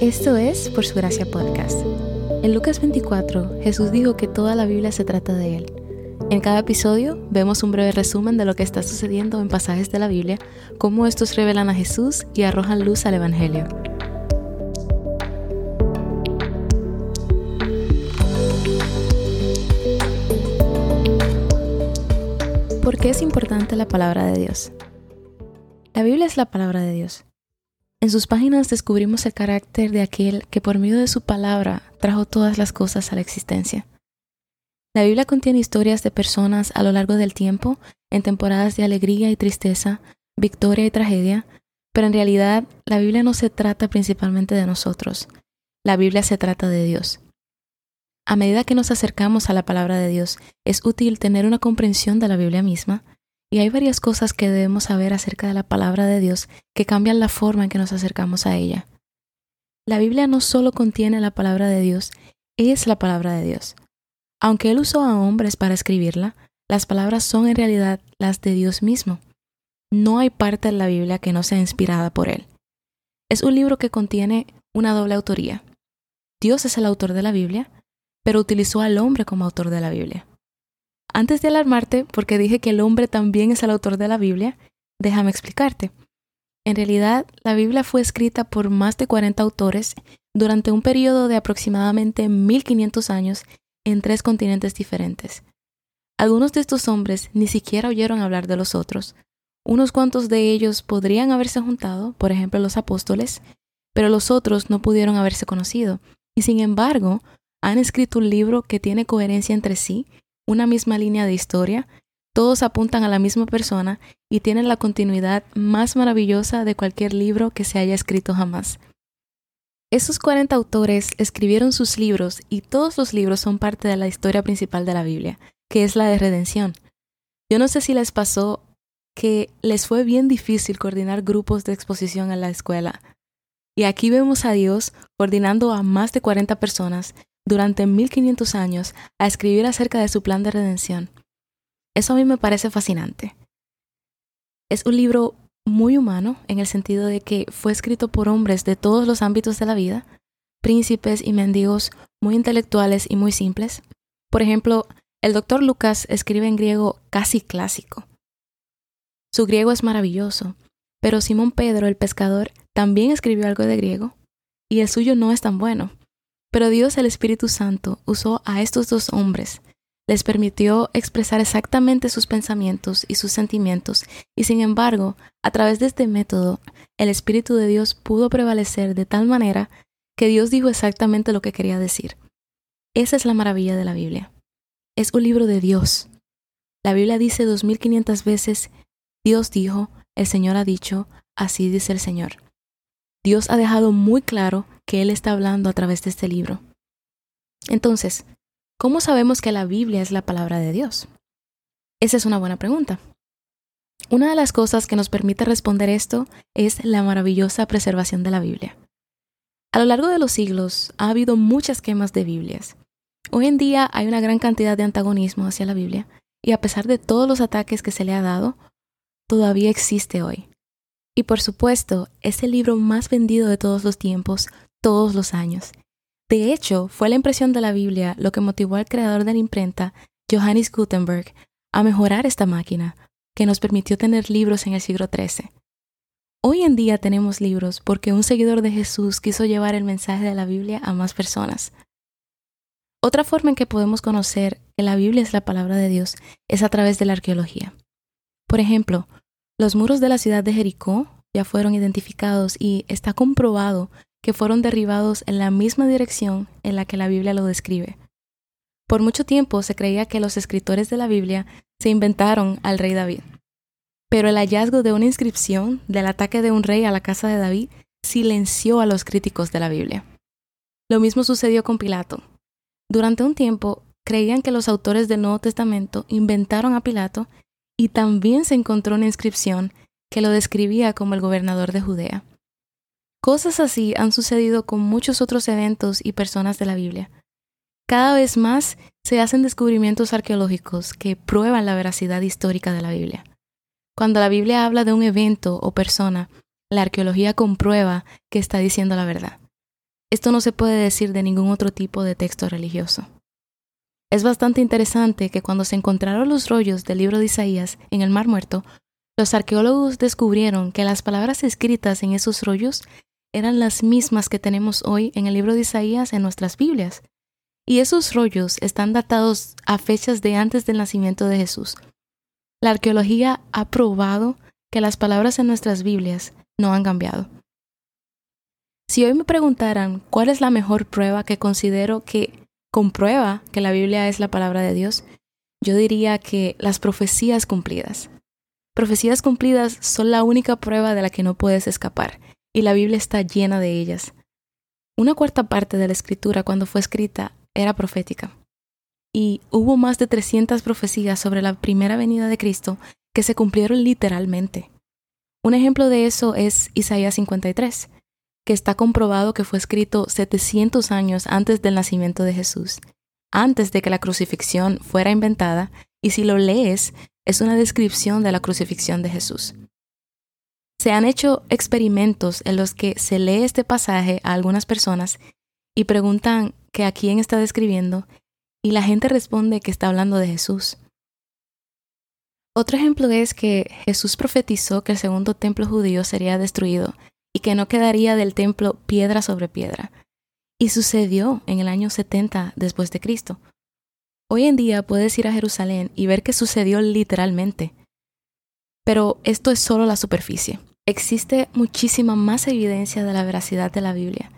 Esto es Por Su Gracia Podcast. En Lucas 24, Jesús dijo que toda la Biblia se trata de Él. En cada episodio vemos un breve resumen de lo que está sucediendo en pasajes de la Biblia, cómo estos revelan a Jesús y arrojan luz al Evangelio. ¿Por qué es importante la palabra de Dios? La Biblia es la palabra de Dios. En sus páginas descubrimos el carácter de aquel que por medio de su palabra trajo todas las cosas a la existencia. La Biblia contiene historias de personas a lo largo del tiempo, en temporadas de alegría y tristeza, victoria y tragedia, pero en realidad la Biblia no se trata principalmente de nosotros, la Biblia se trata de Dios. A medida que nos acercamos a la palabra de Dios, es útil tener una comprensión de la Biblia misma, y hay varias cosas que debemos saber acerca de la palabra de Dios que cambian la forma en que nos acercamos a ella. La Biblia no solo contiene la palabra de Dios, es la palabra de Dios. Aunque Él usó a hombres para escribirla, las palabras son en realidad las de Dios mismo. No hay parte de la Biblia que no sea inspirada por Él. Es un libro que contiene una doble autoría. Dios es el autor de la Biblia, pero utilizó al hombre como autor de la Biblia. Antes de alarmarte, porque dije que el hombre también es el autor de la Biblia, déjame explicarte. En realidad, la Biblia fue escrita por más de 40 autores durante un periodo de aproximadamente 1500 años en tres continentes diferentes. Algunos de estos hombres ni siquiera oyeron hablar de los otros. Unos cuantos de ellos podrían haberse juntado, por ejemplo los apóstoles, pero los otros no pudieron haberse conocido, y sin embargo han escrito un libro que tiene coherencia entre sí una misma línea de historia, todos apuntan a la misma persona y tienen la continuidad más maravillosa de cualquier libro que se haya escrito jamás. Esos 40 autores escribieron sus libros y todos los libros son parte de la historia principal de la Biblia, que es la de redención. Yo no sé si les pasó que les fue bien difícil coordinar grupos de exposición en la escuela. Y aquí vemos a Dios coordinando a más de 40 personas durante 1500 años a escribir acerca de su plan de redención. Eso a mí me parece fascinante. Es un libro muy humano en el sentido de que fue escrito por hombres de todos los ámbitos de la vida, príncipes y mendigos muy intelectuales y muy simples. Por ejemplo, el doctor Lucas escribe en griego casi clásico. Su griego es maravilloso, pero Simón Pedro, el pescador, también escribió algo de griego, y el suyo no es tan bueno. Pero Dios el Espíritu Santo usó a estos dos hombres, les permitió expresar exactamente sus pensamientos y sus sentimientos, y sin embargo, a través de este método, el Espíritu de Dios pudo prevalecer de tal manera que Dios dijo exactamente lo que quería decir. Esa es la maravilla de la Biblia. Es un libro de Dios. La Biblia dice 2500 veces, Dios dijo, el Señor ha dicho, así dice el Señor. Dios ha dejado muy claro que Él está hablando a través de este libro. Entonces, ¿cómo sabemos que la Biblia es la palabra de Dios? Esa es una buena pregunta. Una de las cosas que nos permite responder esto es la maravillosa preservación de la Biblia. A lo largo de los siglos ha habido muchas quemas de Biblias. Hoy en día hay una gran cantidad de antagonismo hacia la Biblia, y a pesar de todos los ataques que se le ha dado, todavía existe hoy. Y por supuesto, es el libro más vendido de todos los tiempos, todos los años. De hecho, fue la impresión de la Biblia lo que motivó al creador de la imprenta, Johannes Gutenberg, a mejorar esta máquina, que nos permitió tener libros en el siglo XIII. Hoy en día tenemos libros porque un seguidor de Jesús quiso llevar el mensaje de la Biblia a más personas. Otra forma en que podemos conocer que la Biblia es la palabra de Dios es a través de la arqueología. Por ejemplo, los muros de la ciudad de Jericó ya fueron identificados y está comprobado que fueron derribados en la misma dirección en la que la Biblia lo describe. Por mucho tiempo se creía que los escritores de la Biblia se inventaron al rey David. Pero el hallazgo de una inscripción del ataque de un rey a la casa de David silenció a los críticos de la Biblia. Lo mismo sucedió con Pilato. Durante un tiempo creían que los autores del Nuevo Testamento inventaron a Pilato y también se encontró una inscripción que lo describía como el gobernador de Judea. Cosas así han sucedido con muchos otros eventos y personas de la Biblia. Cada vez más se hacen descubrimientos arqueológicos que prueban la veracidad histórica de la Biblia. Cuando la Biblia habla de un evento o persona, la arqueología comprueba que está diciendo la verdad. Esto no se puede decir de ningún otro tipo de texto religioso. Es bastante interesante que cuando se encontraron los rollos del libro de Isaías en el Mar Muerto, los arqueólogos descubrieron que las palabras escritas en esos rollos eran las mismas que tenemos hoy en el libro de Isaías en nuestras Biblias. Y esos rollos están datados a fechas de antes del nacimiento de Jesús. La arqueología ha probado que las palabras en nuestras Biblias no han cambiado. Si hoy me preguntaran cuál es la mejor prueba que considero que comprueba que la Biblia es la palabra de Dios, yo diría que las profecías cumplidas. Profecías cumplidas son la única prueba de la que no puedes escapar, y la Biblia está llena de ellas. Una cuarta parte de la escritura cuando fue escrita era profética. Y hubo más de 300 profecías sobre la primera venida de Cristo que se cumplieron literalmente. Un ejemplo de eso es Isaías 53, que está comprobado que fue escrito 700 años antes del nacimiento de Jesús, antes de que la crucifixión fuera inventada, y si lo lees, es una descripción de la crucifixión de Jesús. Se han hecho experimentos en los que se lee este pasaje a algunas personas y preguntan que a quién está describiendo, y la gente responde que está hablando de Jesús. Otro ejemplo es que Jesús profetizó que el segundo templo judío sería destruido y que no quedaría del templo piedra sobre piedra. Y sucedió en el año 70 después de Cristo. Hoy en día puedes ir a Jerusalén y ver que sucedió literalmente. Pero esto es solo la superficie. Existe muchísima más evidencia de la veracidad de la Biblia.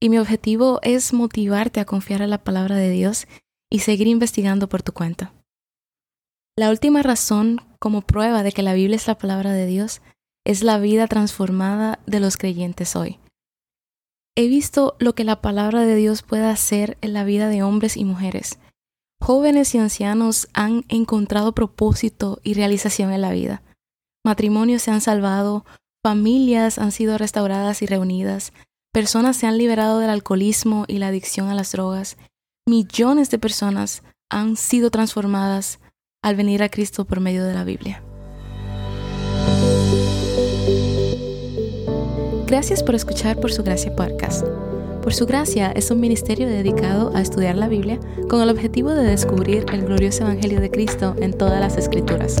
Y mi objetivo es motivarte a confiar en la palabra de Dios y seguir investigando por tu cuenta. La última razón como prueba de que la Biblia es la palabra de Dios es la vida transformada de los creyentes hoy. He visto lo que la palabra de Dios puede hacer en la vida de hombres y mujeres. Jóvenes y ancianos han encontrado propósito y realización en la vida. Matrimonios se han salvado, familias han sido restauradas y reunidas, personas se han liberado del alcoholismo y la adicción a las drogas, millones de personas han sido transformadas al venir a Cristo por medio de la Biblia. Gracias por escuchar Por Su Gracia Podcast. Por Su Gracia es un ministerio dedicado a estudiar la Biblia con el objetivo de descubrir el glorioso Evangelio de Cristo en todas las Escrituras.